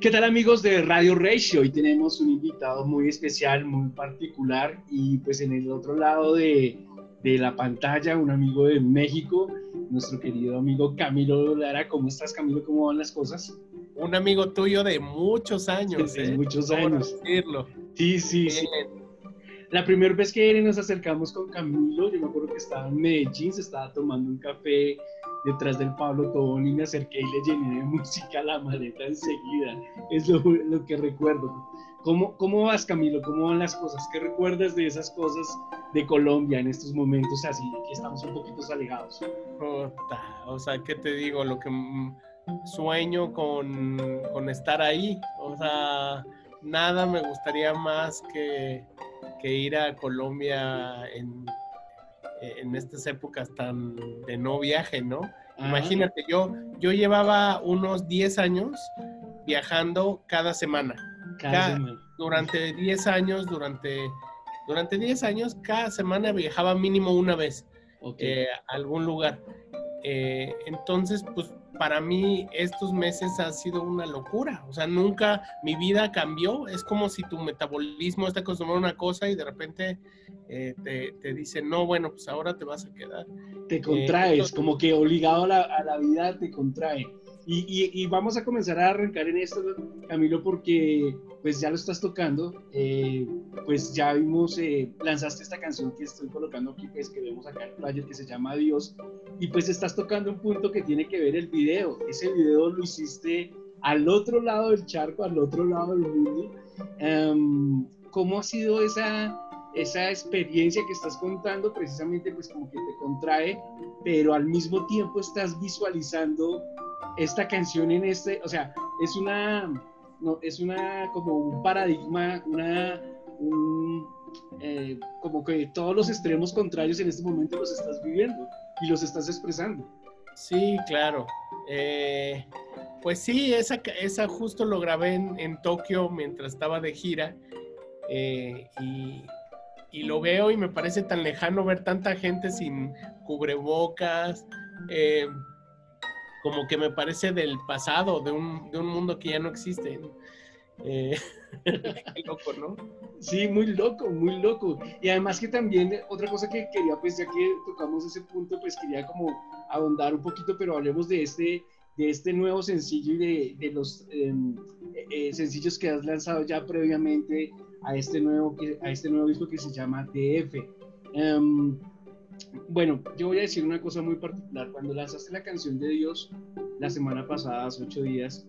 ¿Qué tal amigos de Radio Ratio? Hoy tenemos un invitado muy especial, muy particular y pues en el otro lado de, de la pantalla un amigo de México, nuestro querido amigo Camilo Lara. ¿Cómo estás Camilo? ¿Cómo van las cosas? Un amigo tuyo de muchos años. De ¿eh? muchos años. Decirlo. Sí, sí, sí. La primera vez que nos acercamos con Camilo, yo me acuerdo que estaba en Medellín, se estaba tomando un café detrás del Pablo Tobón y me acerqué y le llené de música la maleta enseguida. Es lo, lo que recuerdo. ¿Cómo, ¿Cómo vas, Camilo? ¿Cómo van las cosas? ¿Qué recuerdas de esas cosas de Colombia en estos momentos así que estamos un poquito alejados? o sea, ¿qué te digo? Lo que sueño con, con estar ahí. O sea, nada me gustaría más que, que ir a Colombia en en estas épocas tan de no viaje, ¿no? Ah. Imagínate, yo, yo llevaba unos 10 años viajando cada semana. Cada, Durante 10 años, durante, durante 10 años, cada semana viajaba mínimo una vez eh, a algún lugar. Eh, entonces, pues para mí estos meses ha sido una locura. O sea, nunca mi vida cambió. Es como si tu metabolismo está acostumbrado a una cosa y de repente eh, te, te dicen, no, bueno, pues ahora te vas a quedar. Te contraes, como que obligado a la, a la vida te contrae. Y, vamos a comenzar a arrancar en esto, Camilo, porque pues ya lo estás tocando, eh, pues ya vimos, eh, lanzaste esta canción que estoy colocando aquí, pues que vemos acá en el player, que se llama Dios, y pues estás tocando un punto que tiene que ver el video. Ese video lo hiciste al otro lado del charco, al otro lado del mundo. Em, ¿Cómo ha sido esa, esa experiencia que estás contando? Precisamente pues como que te contrae, pero al mismo tiempo estás visualizando esta canción en este, o sea, es una, es una, como un paradigma, una, eh, como que todos los extremos contrarios en este momento los estás viviendo y los estás expresando. Sí, claro. Eh, pues sí, esa, esa justo lo grabé en, Tokio mientras estaba de gira eh, y, y, lo veo y me parece tan lejano ver tanta gente sin cubrebocas como que me parece del pasado, de un, de un mundo que ya no existe. Eh, qué loco, ¿no? Sí, muy loco, muy loco. Y además que también otra cosa que quería, pues ya que tocamos ese punto, pues quería como ahondar un poquito, pero hablemos de este, de este nuevo sencillo y de, de los em, eh, sencillos que has lanzado ya previamente a este nuevo, a este nuevo disco que se llama DF. Em, bueno, yo voy a decir una cosa muy particular. Cuando lanzaste la canción de Dios la semana pasada, hace ocho días,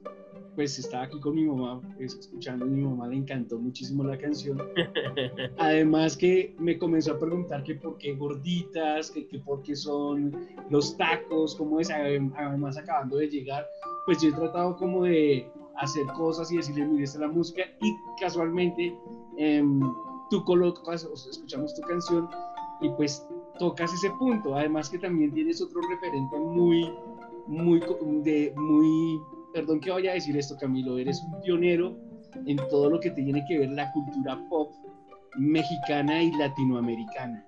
pues estaba aquí con mi mamá, pues, escuchando, mi mamá le encantó muchísimo la canción. Además que me comenzó a preguntar que por qué gorditas, que, que por qué son los tacos, cómo es, además acabando de llegar, pues yo he tratado como de hacer cosas y decirle, mire, esta es la música, y casualmente em, tú colocas, escuchamos tu canción, y pues tocas ese punto. Además que también tienes otro referente muy, muy, de, muy, perdón que vaya a decir esto, Camilo, eres un pionero en todo lo que tiene que ver la cultura pop mexicana y latinoamericana.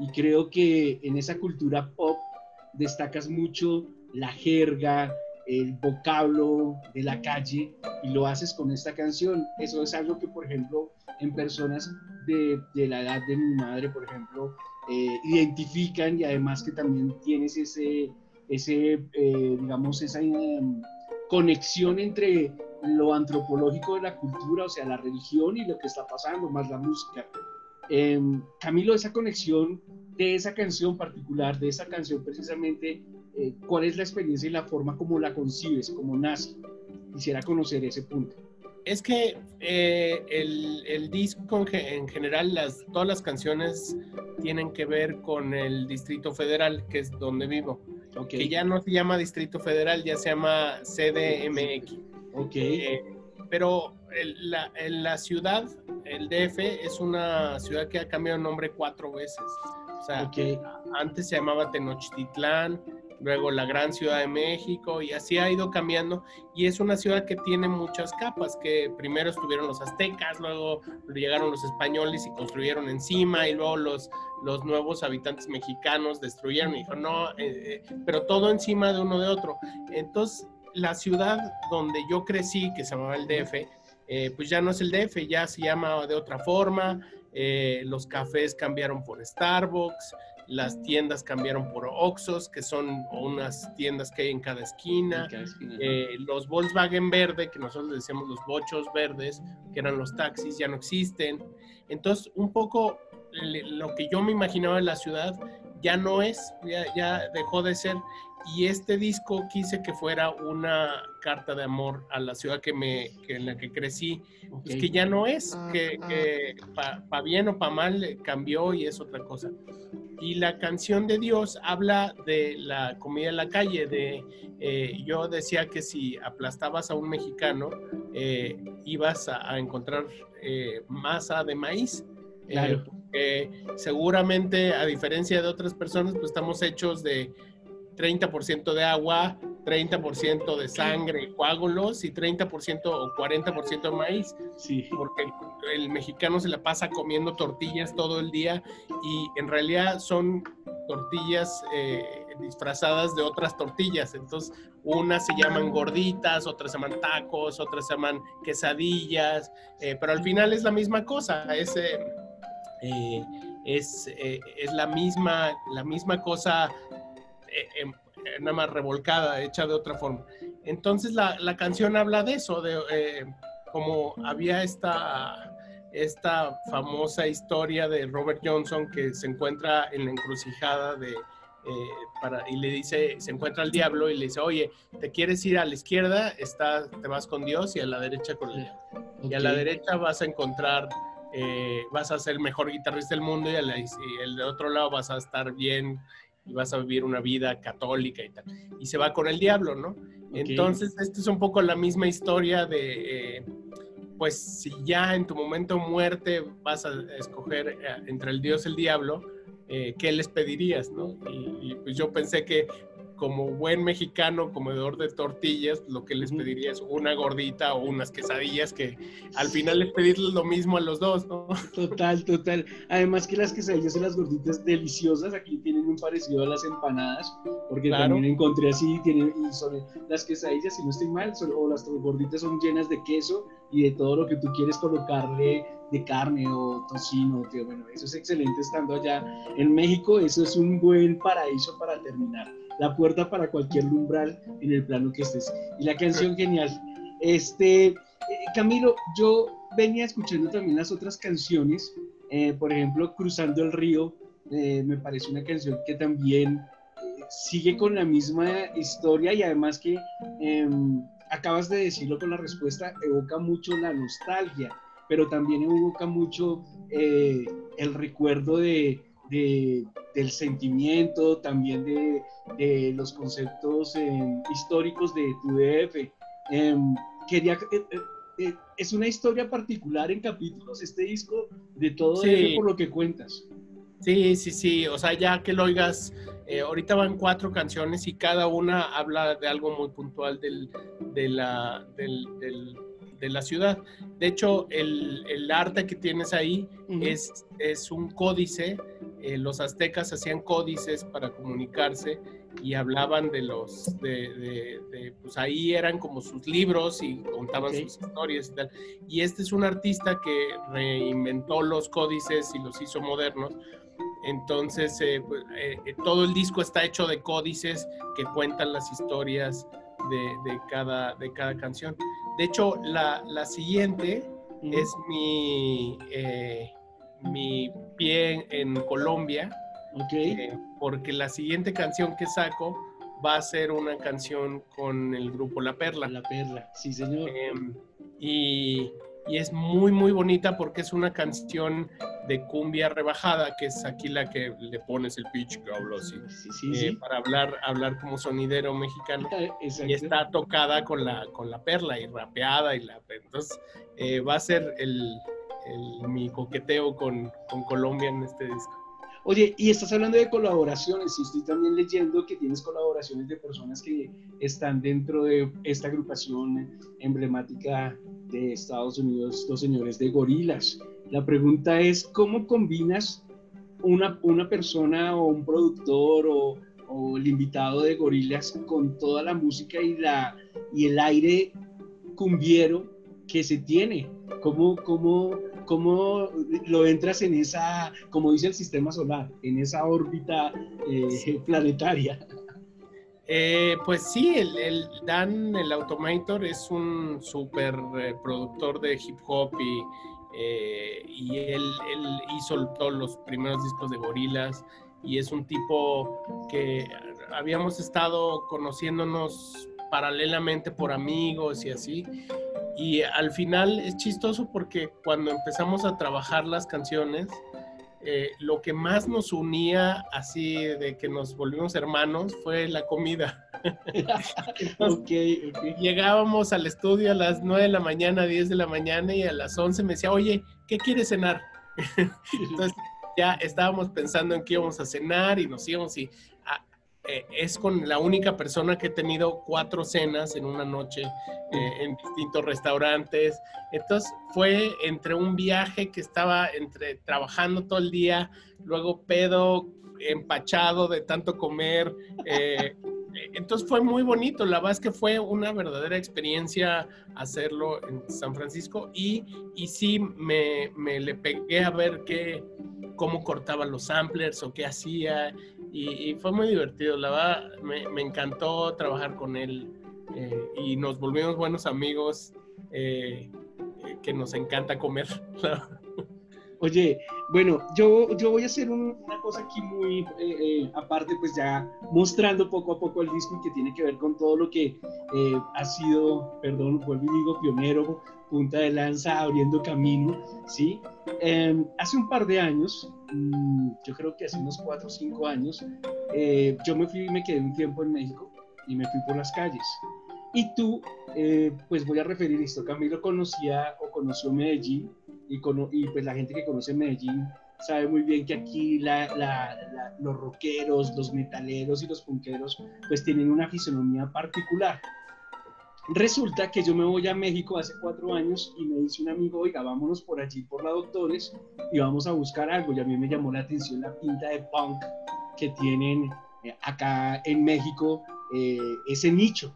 Y creo que en esa cultura pop destacas mucho la jerga, el vocablo de la calle y lo haces con esta canción. Eso es algo que, por ejemplo, en personas de, de la edad de mi madre, por ejemplo, eh, identifican y además que también tienes ese, ese eh, digamos, esa em, conexión entre lo antropológico de la cultura, o sea, la religión y lo que está pasando, más la música. Em, Camilo, esa conexión de esa canción particular, de esa canción precisamente, eh, ¿cuál es la experiencia y la forma como la concibes, como nace? Quisiera conocer ese punto es que eh, el, disco en, general, las, todas las canciones tienen que ver con el Distrito Federal, que es donde vivo. Que ya no se llama Distrito Federal, ya se llama CDMX. Eh, pero la, la, ciudad, el DF, es una ciudad que ha cambiado nombre cuatro veces. O sea, antes se llamaba Tenochtitlán, luego la gran Ciudad de México y así ha ido cambiando y es una ciudad que tiene muchas capas, que primero estuvieron los aztecas, luego llegaron los españoles y construyeron encima y luego los, los nuevos habitantes mexicanos destruyeron y dijo no, eh, eh", pero todo encima de uno de otro. Entonces la ciudad donde yo crecí, que se llamaba el DF, eh, pues ya no es el DF, ya se llama de otra forma, los cafés cambiaron por Starbucks, las tiendas cambiaron por Oxos, que son unas tiendas que hay en cada esquina, eh, los Volkswagen verde, que nosotros decíamos los bochos verdes, que eran los taxis, ya no existen. Entonces, un poco lo que yo me imaginaba de la ciudad ya no es, ya dejó de ser y este disco quise que fuera una carta de amor a la ciudad que me, en la que crecí, pues que ya no es, que, que para bien o para mal eh, cambió y es otra cosa. Y la canción de Dios habla de la comida en la calle, de eh, yo decía que si aplastabas a un mexicano, eh, ibas a, encontrar masa de maíz. Claro. seguramente, a diferencia de otras personas, pues estamos hechos de 30% de agua, 30% de sangre, coágulos y 30% o 40% de maíz. Sí. Porque el, mexicano se la pasa comiendo tortillas todo el día y en realidad son tortillas eh, disfrazadas de otras tortillas. Entonces, unas se llaman gorditas, otras se llaman tacos, otras se llaman quesadillas, eh, pero al final es la misma cosa. Es, eh, es, es la, misma, la misma cosa eh, em, eh, nada más revolcada, hecha de otra forma. Entonces la, la canción habla de eso, de eh, como había esta, esta famosa historia de Robert Johnson que se encuentra en la encrucijada de, para, y le dice, se encuentra al diablo y le dice, oye, ¿te quieres ir a la izquierda? Está, te vas con Dios y a la derecha con el diablo. Y a la derecha vas a encontrar, vas a ser el mejor guitarrista del mundo y, y el de otro lado vas a estar bien y vas a vivir una vida católica y tal. Y se va con el diablo, ¿no? Entonces, esta es un poco la misma historia de, eh, pues, si ya en tu momento muerte vas a escoger eh, entre el Dios y el diablo, eh, ¿qué les pedirías, no? y, pues yo pensé que como buen mexicano comedor de tortillas, lo que les pediría es una gordita o unas quesadillas que al final les pedirles lo mismo a los dos, ¿no? Total, total. Además que las quesadillas y las gorditas deliciosas aquí tienen un parecido a las empanadas, porque también encontré así, tienen, y son las quesadillas, si no estoy mal, o las gorditas son llenas de queso y de todo lo que tú quieres colocarle de carne o tocino, tío. Bueno, eso es excelente estando allá en México, eso es un buen paraíso para terminar la puerta para cualquier umbral en el plano que estés. Y la canción genial. Este, eh, Camilo, yo venía escuchando también las otras canciones, eh, por ejemplo, Cruzando el Río, eh, me parece una canción que también sigue con la misma historia y además que em, acabas de decirlo con la respuesta, evoca mucho la nostalgia, pero también evoca mucho el recuerdo de, del sentimiento, también de, los conceptos em, históricos de tu DF. Em, quería, eh, eh, eh, es una historia particular en capítulos este disco de todo sí. por lo que cuentas. Sí, sí, sí, o sea, ya que lo oigas, ahorita van cuatro canciones y cada una habla de algo muy puntual del, de la, del de la ciudad. De hecho, el, el arte que tienes ahí es, es un códice. Eh, los aztecas hacían códices para comunicarse y hablaban de los, de, de, pues ahí eran como sus libros y contaban sus historias y tal. Y este es un artista que reinventó los códices y los hizo modernos. Entonces, eh, pues, eh, todo el disco está hecho de códices que cuentan las historias de, de, cada, de cada canción. De hecho, la, la siguiente es mi, eh, mi pie en Colombia. Eh, porque la siguiente canción que saco va a ser una canción con el grupo La Perla. La Perla, sí, señor. Em, y y es muy muy bonita porque es una canción de cumbia rebajada que es aquí la que le pones el pitch que hablo así eh, para hablar hablar como sonidero mexicano y está tocada con la con la perla y rapeada y la entonces eh, va a ser el, mi coqueteo con, con Colombia en este disco Oye, y estás hablando de colaboraciones, y estoy también leyendo que tienes colaboraciones de personas que están dentro de esta agrupación emblemática de Estados Unidos, los señores de Gorilas. La pregunta es, ¿cómo combinas una, una persona o un productor o, o el invitado de Gorilas con toda la música y la, y el aire cumbiero que se tiene. ¿Cómo, cómo, cómo lo entras en esa, como dice el sistema solar, en esa órbita eh, planetaria? Eh, pues sí, el, Dan, el Automator, es un súper eh, productor de hip hop y, y él, él, hizo todos los primeros discos de Gorilas y es un tipo que habíamos estado conociéndonos paralelamente por amigos y así. Y al final es chistoso porque cuando empezamos a trabajar las canciones, eh, lo que más nos unía así de que nos volvimos hermanos fue la comida. Llegábamos al estudio a las 9 de la mañana, 10 de la mañana y a las 11 me decía, oye, ¿qué quieres cenar? Entonces ya estábamos pensando en qué íbamos a cenar y nos íbamos y eh, es con la única persona que he tenido cuatro cenas en una noche eh, en distintos restaurantes. Entonces fue entre un viaje que estaba entre trabajando todo el día, luego pedo, empachado de tanto comer. Eh, entonces fue muy bonito, la verdad es que fue una verdadera experiencia hacerlo en San Francisco y, y sí me, me le pegué a ver qué, cómo cortaba los samplers o qué hacía y, fue muy divertido, la verdad me, me encantó trabajar con él eh, y nos volvimos buenos amigos eh, eh, que nos encanta comer. Oye, bueno, yo, yo voy a hacer una cosa aquí muy aparte, pues ya mostrando poco a poco el disco y que tiene que ver con todo lo que ha sido, perdón, vuelvo y digo, pionero, punta de lanza, abriendo camino, ¿sí? Em, hace un par de años, mm, yo creo que hace unos cuatro o cinco años, eh, yo me fui y me quedé un tiempo en México y me fui por las calles. Y tú, eh, pues voy a referir esto, Camilo conocía o conoció Medellín y, y pues la gente que conoce Medellín sabe muy bien que aquí los rockeros, los metaleros y los punqueros pues tienen una fisonomía particular. Resulta que yo me voy a México hace cuatro años y me dice un amigo, oiga, vámonos por allí por la Doctores y vamos a buscar algo. Y a mí me llamó la atención la pinta de punk que tienen eh, acá en México, eh, ese nicho.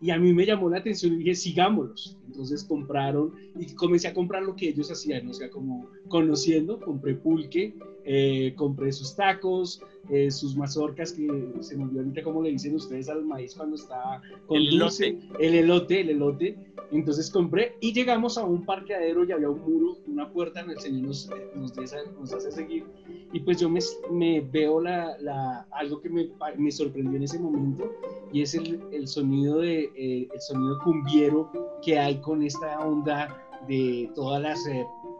Y a mí me llamó la atención y dije, sigámoslos. Entonces compraron y comencé a comprar lo que ellos hacían, o sea, como conociendo, compré pulque, eh, compré sus tacos, eh, sus mazorcas, que se me olvidó ahorita cómo le dicen ustedes al maíz cuando está con el dulce, el elote, el elote. Entonces compré y llegamos a un parqueadero y había un muro, una puerta en el Señor nos, nos, nos hace seguir. Y pues yo me, me veo la, la, algo que me, me, sorprendió en ese momento y es el, el sonido, de, eh, el sonido cumbiero que hay con esta onda de todas las Mm,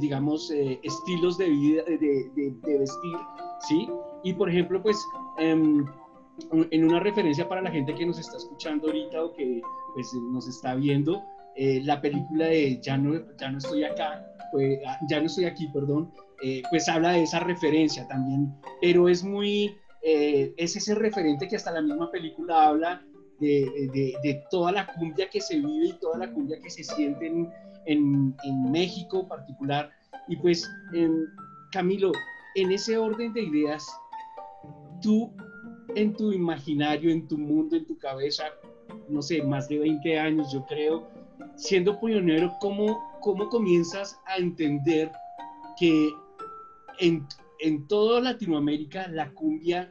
digamos, eh, estilos de vida, de, de, vestir, ¿sí? Y por ejemplo, pues, em, en una referencia para la gente que nos está escuchando ahorita o que pues, nos está viendo, eh, la película de Ya no, ya no estoy acá, pues, ya no estoy aquí, perdón, eh, pues habla de esa referencia también, pero es muy, es ese referente que hasta la misma película habla de, de, de, toda la cumbia que se vive y toda la cumbia que se siente en, en, en México particular. Y pues, Camilo, en ese orden de ideas, tú en tu imaginario, en tu mundo, en tu cabeza, no sé, más de 20 años yo creo, siendo pionero, ¿cómo, cómo comienzas a entender que en, en toda Latinoamérica la cumbia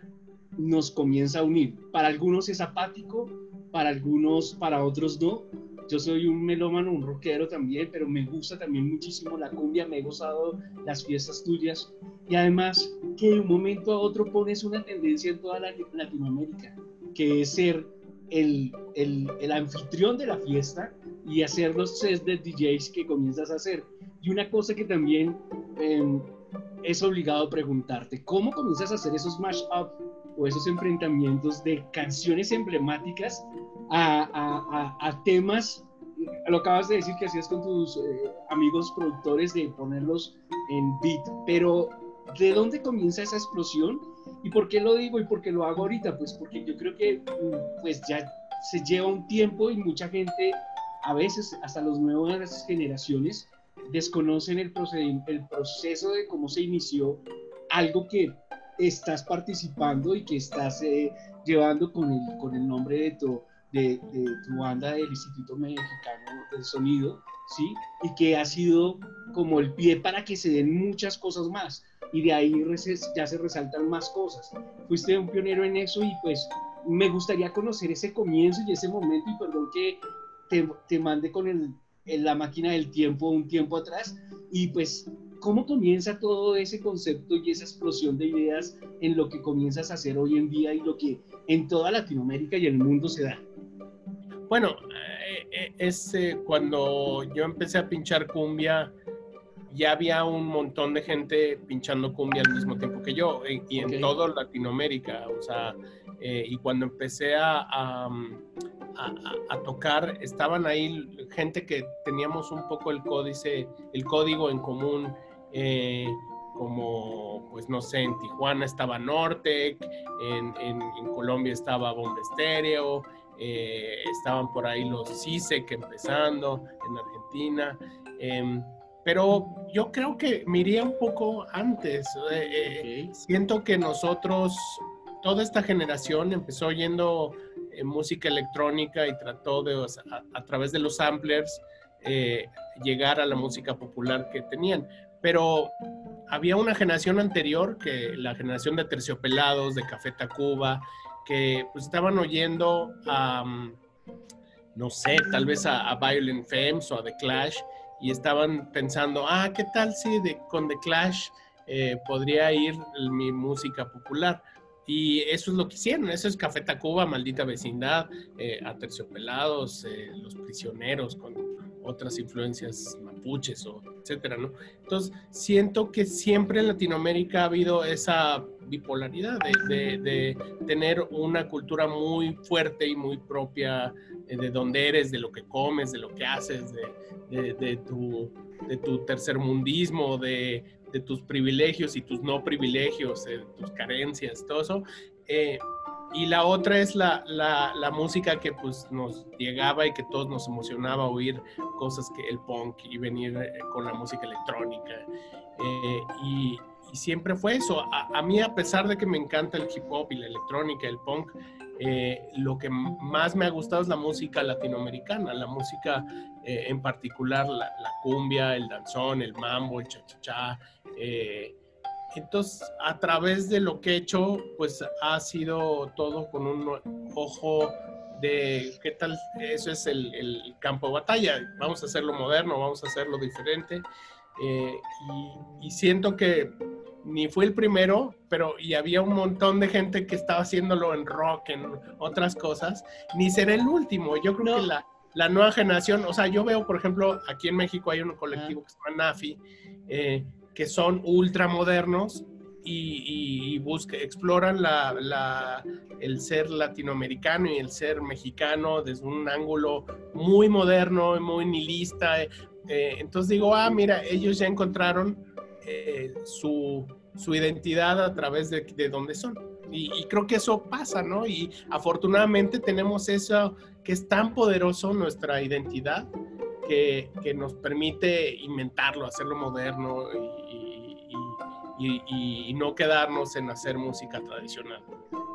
nos comienza a unir? Para algunos es apático, para algunos, para otros no, yo soy un melómano, un rockero también, pero me gusta también muchísimo la cumbia, me he gozado las fiestas tuyas y además que de un momento a otro pones una tendencia en toda la Latinoamérica, que es ser el, el, el anfitrión de la fiesta y hacer los sets de DJs que comienzas a hacer. Y una cosa que también em, es obligado preguntarte, ¿cómo comienzas a hacer esos mash-up o esos enfrentamientos de canciones emblemáticas a, a, a, temas, lo acabas de decir que hacías con tus eh, amigos productores de ponerlos en beat, pero ¿de dónde comienza esa explosión? ¿Y por qué lo digo y por qué lo hago ahorita? Pues porque yo creo que mm, pues ya se lleva un tiempo y mucha gente, a veces hasta las nuevas generaciones, desconocen el, el proceso de cómo se inició algo que estás participando y que estás eh, llevando con el, con el nombre de tu, de, tu banda del Instituto Mexicano del Sonido, ¿sí? Y que ha sido como el pie para que se den muchas cosas más. Y de ahí ya se resaltan más cosas. Fuiste un pionero en eso y pues me gustaría conocer ese comienzo y ese momento y perdón que te, te mande con el, la máquina del tiempo un tiempo atrás y pues cómo comienza todo ese concepto y esa explosión de ideas en lo que comienzas a hacer hoy en día y lo que en toda Latinoamérica y el mundo se da. Bueno, eh, eh, es eh, cuando yo empecé a pinchar cumbia, ya había un montón de gente pinchando cumbia al mismo tiempo que yo, y en toda Latinoamérica, o sea, y cuando empecé a, a, tocar, estaban ahí gente que teníamos un poco el códice, el código en común, como, pues no sé, en Tijuana estaba Nortec, en, en, en Colombia estaba Bomba Estéreo, eh, estaban por ahí los CISEC empezando en Argentina. Em, pero yo creo que me un poco antes. Eh, eh, siento que nosotros, toda esta generación empezó oyendo música electrónica y trató de, a, través de los samplers, llegar a la música popular que tenían. Pero había una generación anterior, que la generación de terciopelados, de Café Tacuba, que pues estaban oyendo a, no sé, tal vez a, Violent Femmes o a The Clash y estaban pensando, ah, ¿qué tal si con The Clash eh, podría ir mi música popular? Y eso es lo que hicieron, eso es Café Tacuba, Maldita Vecindad, eh, Aterciopelados, eh, Los Prisioneros, con otras influencias mapuches o etcétera, ¿no? Entonces, siento que siempre en Latinoamérica ha habido esa bipolaridad de, tener una cultura muy fuerte y muy propia eh, de donde eres, de lo que comes, de lo que haces, de, tu, de tu tercermundismo, de, de tus privilegios y tus no privilegios, de tus carencias, todo eso. Eh, y la otra es la, la, la, música que pues nos llegaba y que todos nos emocionaba oír cosas que el punk y venir eh, con la música electrónica. Eh, y, y, siempre fue eso. A, a, mí, a pesar de que me encanta el hip hop y la electrónica, el punk, eh, lo que más me ha gustado es la música latinoamericana, la música en particular, la, la, cumbia, el danzón, el mambo, el cha-cha-cha. Entonces, a través de lo que he hecho, pues ha sido todo con un ojo de qué tal, eso es el, campo de batalla, vamos a hacerlo moderno, vamos a hacerlo diferente. Eh, y, siento que ni fue el primero, pero y había un montón de gente que estaba haciéndolo en rock, en otras cosas, ni será el último. Yo creo que la, la, nueva generación, o sea, yo veo, por ejemplo, aquí en México hay un colectivo que se llama NAFI, eh, que son ultramodernos y, y busca, exploran la, el ser latinoamericano y el ser mexicano desde un ángulo muy moderno, muy nihilista. Eh, entonces digo, ah, mira, ellos ya encontraron eh, su, su, identidad a través de, de donde son. Y, creo que eso pasa, ¿no? Y afortunadamente tenemos eso que es tan poderoso, nuestra identidad, que, que nos permite inventarlo, hacerlo moderno y, y, no quedarnos en hacer música tradicional.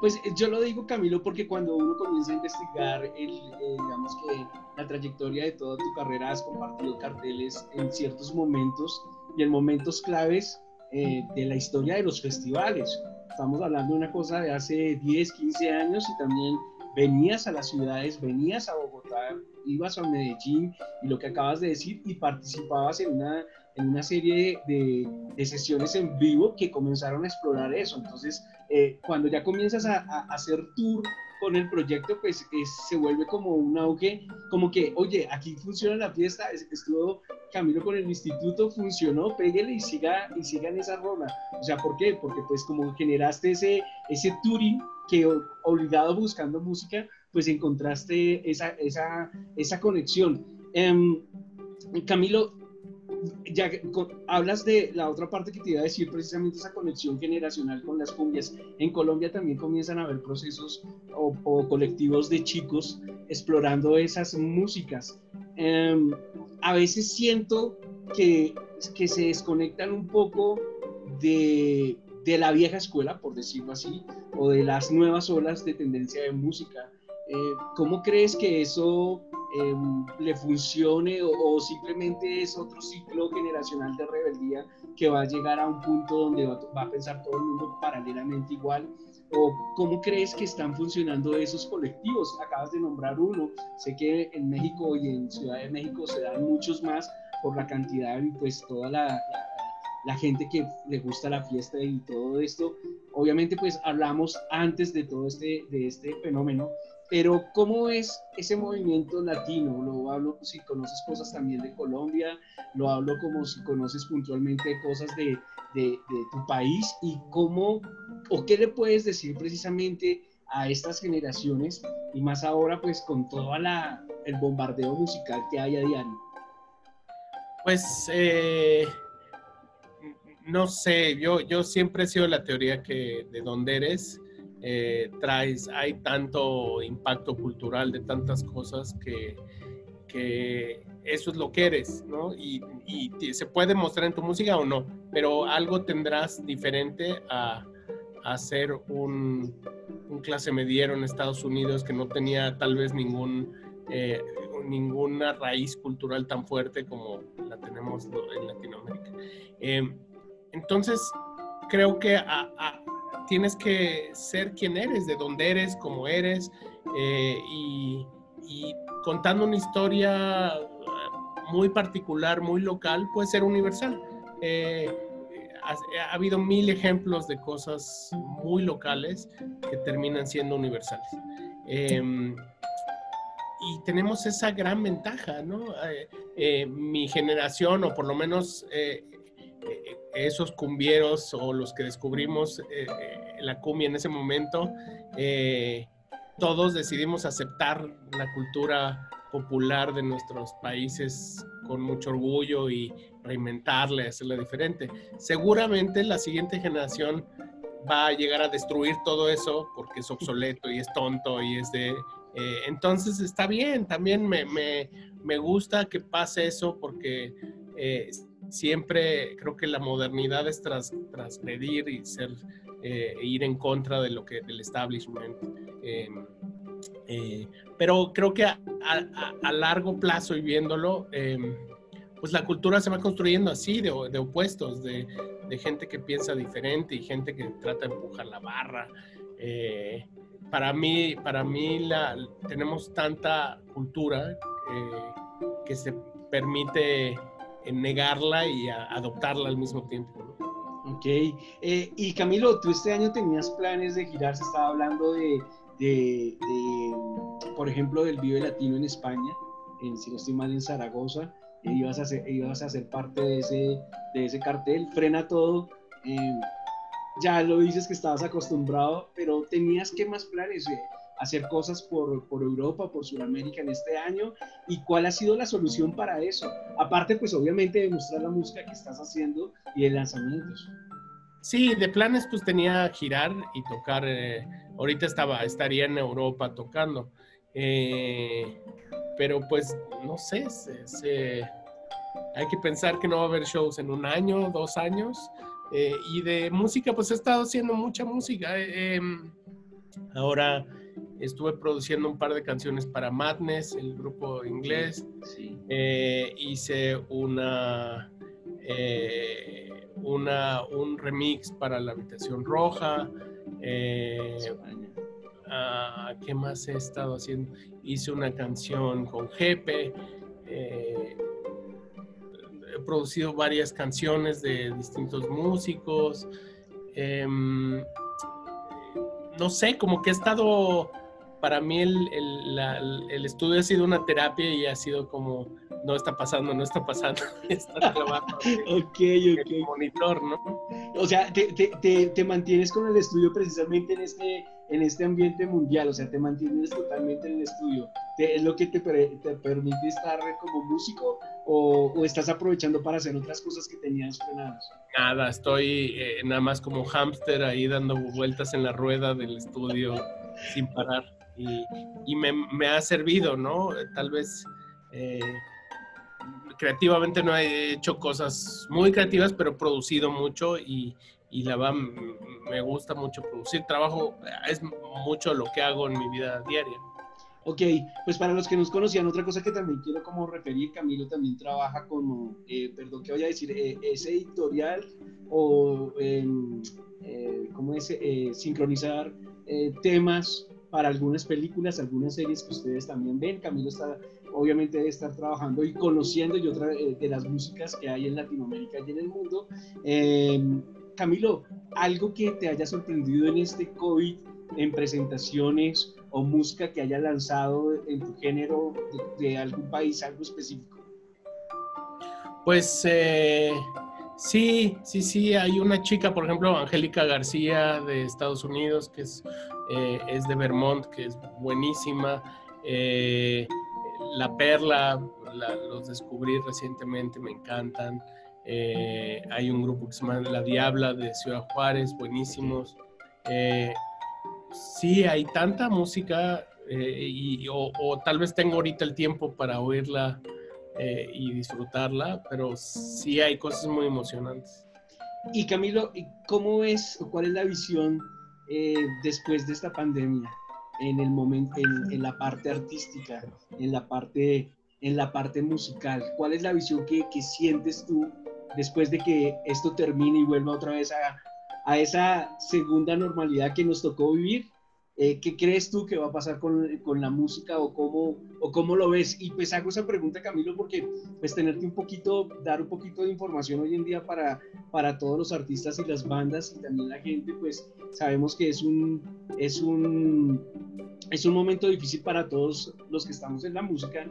Pues eh, yo lo digo, Camilo, porque cuando uno comienza a investigar, el, eh, digamos que la trayectoria de toda tu carrera, has compartido carteles en ciertos momentos y en momentos claves eh, de la historia de los festivales. Estamos hablando de una cosa de hace 10, 15 años y también venías a las ciudades, venías a Bogotá, ibas a Medellín y lo que acabas de decir y participabas en una, en una serie de, de sesiones en vivo que comenzaron a explorar eso. Entonces, eh, cuando ya comienzas a, a, hacer tour con el proyecto, pues se vuelve como un auge, como que, oye, aquí funciona la fiesta, estuvo Camilo con el instituto, funcionó, pégale y siga y sigan esa rola. O sea, ¿por qué? Porque pues como generaste ese, ese touring que obligado buscando música, pues encontraste esa, esa, esa conexión. Em, Camilo, ya hablas de la otra parte que te iba a decir, precisamente esa conexión generacional con las cumbias. En Colombia también comienzan a haber procesos o, colectivos de chicos explorando esas músicas. Em, a veces siento que, que se desconectan un poco de, de, la vieja escuela, por decirlo así, o de las nuevas olas de tendencia de música eh, ¿cómo crees que eso em, le funcione o, simplemente es otro ciclo generacional de rebeldía que va a llegar a un punto donde va, a pensar todo el mundo paralelamente igual? ¿O cómo crees que están funcionando esos colectivos? Acabas de nombrar uno, sé que en México y en Ciudad de México se dan muchos más por la cantidad y pues toda la, la gente que le gusta la fiesta y todo esto. Obviamente pues hablamos antes de todo este, de este fenómeno, pero ¿cómo es ese movimiento latino? Lo hablo si conoces cosas también de Colombia, lo hablo como si conoces puntualmente cosas de, de, tu país y cómo o qué le puedes decir precisamente a estas generaciones y más ahora pues con todo la, el bombardeo musical que hay a diario. Pues eh, no sé, yo, yo siempre he sido la teoría que de donde eres, eh, traes, hay tanto impacto cultural de tantas cosas que, que eso es lo que eres, ¿no? Y, se puede mostrar en tu música o no, pero algo tendrás diferente a, a ser un, un, clase mediero en Estados Unidos que no tenía tal vez ningún, eh, ninguna raíz cultural tan fuerte como la tenemos en Latinoamérica. Eh, entonces, creo que tienes que ser quien eres, de dónde eres, cómo eres, eh, y, contando una historia muy particular, muy local, puede ser universal. Eh, ha, habido mil ejemplos de cosas muy locales que terminan siendo universales. Em, y tenemos esa gran ventaja, ¿no? Eh, mi generación, o por lo menos esos cumbieros o los que descubrimos eh, eh, la cumbia en ese momento, eh, todos decidimos aceptar la cultura popular de nuestros países con mucho orgullo y reinventarla, hacerla diferente. Seguramente la siguiente generación va a llegar a destruir todo eso porque es obsoleto y es tonto y es de... entonces está bien, también me, me, me, gusta que pase eso porque siempre creo que la modernidad es tras, transgredir y ser, eh, ir en contra de lo que del establishment. Em, eh, pero creo que a, largo plazo y viéndolo, em, pues la cultura se va construyendo así, de, de opuestos, de, de, gente que piensa diferente y gente que trata de empujar la barra. Eh, para mí, para mí la, tenemos tanta cultura que se permite en negarla y adoptarla al mismo tiempo. Ok, eh, y Camilo, tú este año tenías planes de girar, se estaba hablando de, de, por ejemplo, del Vive Latino en España, en, si no estoy mal, en Zaragoza, e ibas, a ser, ibas a ser parte de ese, de ese cartel, frena todo, eh, ya lo dices que estabas acostumbrado, pero tenías que más planes, eh, hacer cosas por, por, Europa, por Sudamérica en este año y cuál ha sido la solución para eso. Aparte, pues obviamente de mostrar la música que estás haciendo y de lanzamientos. Sí, de planes pues tenía girar y tocar. Eh, ahorita estaba, estaría en Europa tocando. Eh, pero pues no sé, hay que pensar que no va a haber shows en un año, dos años. Eh, y de música pues he estado haciendo mucha música. Em, ahora estuve produciendo un par de canciones para Madness, el grupo inglés. Eh, hice una, eh, una, un remix para la habitación roja. Eh, ah, ¿Qué más he estado haciendo? Hice una canción con Jepe. he producido varias canciones de distintos músicos. Em, no sé, como que he estado para mí el, el, estudio ha sido una terapia y ha sido como, no está pasando, no está pasando, está clavando ok, ok. monitor, ¿no? O sea, te, te, te, mantienes con el estudio precisamente en este, en este ambiente mundial, o sea, te mantienes totalmente en el estudio. ¿Es lo que te, te permite estar como músico o, o, estás aprovechando para hacer otras cosas que tenías frenadas? Nada, estoy eh, nada más como hámster ahí dando vueltas en la rueda del estudio sin parar y, me, ha servido, ¿no? Tal vez eh, creativamente no he hecho cosas muy creativas, pero producido mucho y, la va, me gusta mucho producir. Trabajo, es mucho lo que hago en mi vida diaria. Ok, pues para los que nos conocían, otra cosa que también quiero como referir, Camilo también trabaja como, eh, perdón, ¿qué voy a decir? Eh, es editorial o, em, eh, ¿cómo es? Eh, sincronizar temas para algunas películas, algunas series que ustedes también ven. Camilo está, obviamente, debe estar trabajando y conociendo y otra de las músicas que hay en Latinoamérica y en el mundo. Camilo, algo que te haya sorprendido en este COVID, en presentaciones o música que haya lanzado en tu género de, algún país, algo específico? Pues eh, sí, sí, sí, hay una chica, por ejemplo, Angélica García de Estados Unidos, que es, eh, es de Vermont, que es buenísima. Eh, la Perla, los descubrí recientemente, me encantan. Hay un grupo que se llama La Diabla de Ciudad Juárez, buenísimos sí, hay tanta música eh, y, o, tal vez tengo ahorita el tiempo para oírla eh, y disfrutarla, pero sí hay cosas muy emocionantes. Y Camilo, ¿cómo ves, cuál es la visión eh, después de esta pandemia en el momento, en, la parte artística, en la parte, en la parte musical? ¿Cuál es la visión que, que sientes tú después de que esto termine y vuelva otra vez a, a esa segunda normalidad que nos tocó vivir. Eh, ¿Qué crees tú que va a pasar con, con, la música o cómo, o cómo lo ves? Y pues hago esa pregunta, Camilo, porque pues tenerte un poquito, dar un poquito de información hoy en día para, para todos los artistas y las bandas y también la gente, pues sabemos que es un, es un, es un momento difícil para todos los que estamos en la música,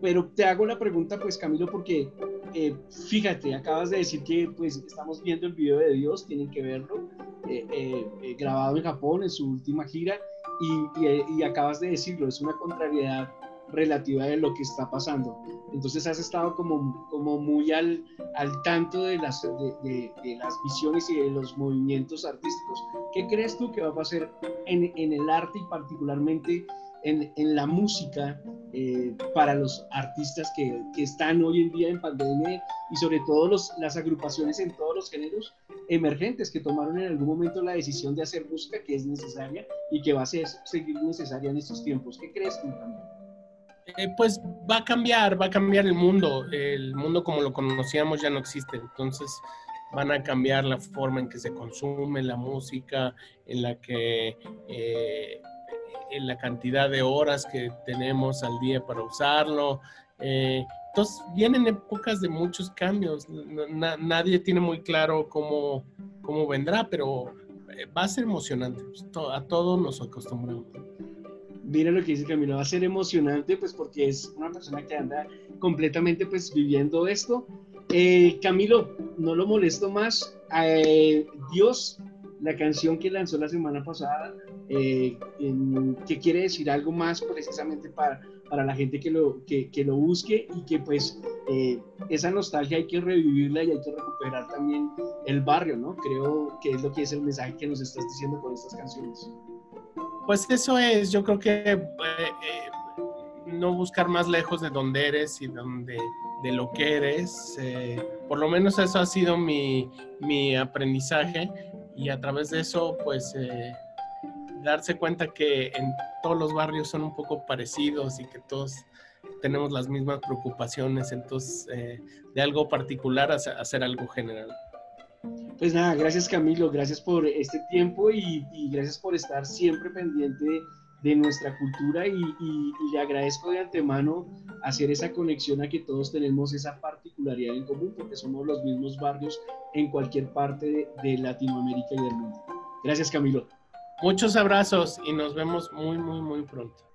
pero te hago la pregunta, pues Camilo, porque eh, fíjate, acabas de decir que pues estamos viendo el video de Dios, tienen que verlo, eh, eh, grabado en Japón en su última gira, y, y, acabas de decirlo, es una contrariedad relativa de lo que está pasando. Entonces has estado como, como muy al, al tanto de las, de, de, las visiones y de los movimientos artísticos. ¿Qué crees tú que va a pasar en, en el arte y particularmente en, en la música eh, para los artistas que, que, están hoy en día en pandemia y sobre todo los, las agrupaciones en todos los géneros emergentes que tomaron en algún momento la decisión de hacer música que es necesaria y que va a ser, seguir necesaria en estos tiempos. ¿Qué crees tú también? Eh, pues va a cambiar, va a cambiar el mundo. El mundo como lo conocíamos ya no existe. Entonces van a cambiar la forma en que se consume la música, en la que eh, en la cantidad de horas que tenemos al día para usarlo. Eh, entonces vienen épocas de muchos cambios. nadie tiene muy claro cómo, cómo vendrá, pero eh, va a ser emocionante. Pues, a todos nos acostumbramos. Mira lo que dice Camilo, va a ser emocionante, pues porque es una persona que anda completamente pues viviendo esto. Eh, Camilo, no lo molesto más. Dios la canción que lanzó la semana pasada, eh, que quiere decir algo más precisamente para, para la gente que lo, que, que lo busque y que pues eh, esa nostalgia hay que revivirla y hay que recuperar también el barrio, ¿no? Creo que es lo que es el mensaje que nos estás diciendo con estas canciones. Pues eso es, yo creo que eh, no buscar más lejos de donde eres y donde, de lo que eres. por lo menos eso ha sido mi, mi aprendizaje y a través de eso, pues, eh, darse cuenta que en todos los barrios son un poco parecidos y que todos tenemos las mismas preocupaciones, entonces, eh, de algo particular a hacer algo general. Pues nada, gracias Camilo, gracias por este tiempo y, gracias por estar siempre pendiente de nuestra cultura y, le agradezco de antemano hacer esa conexión a que todos tenemos esa particularidad en común porque somos los mismos barrios en cualquier parte de, Latinoamérica y del mundo. Gracias Camilo. Muchos abrazos y nos vemos muy, muy, muy pronto.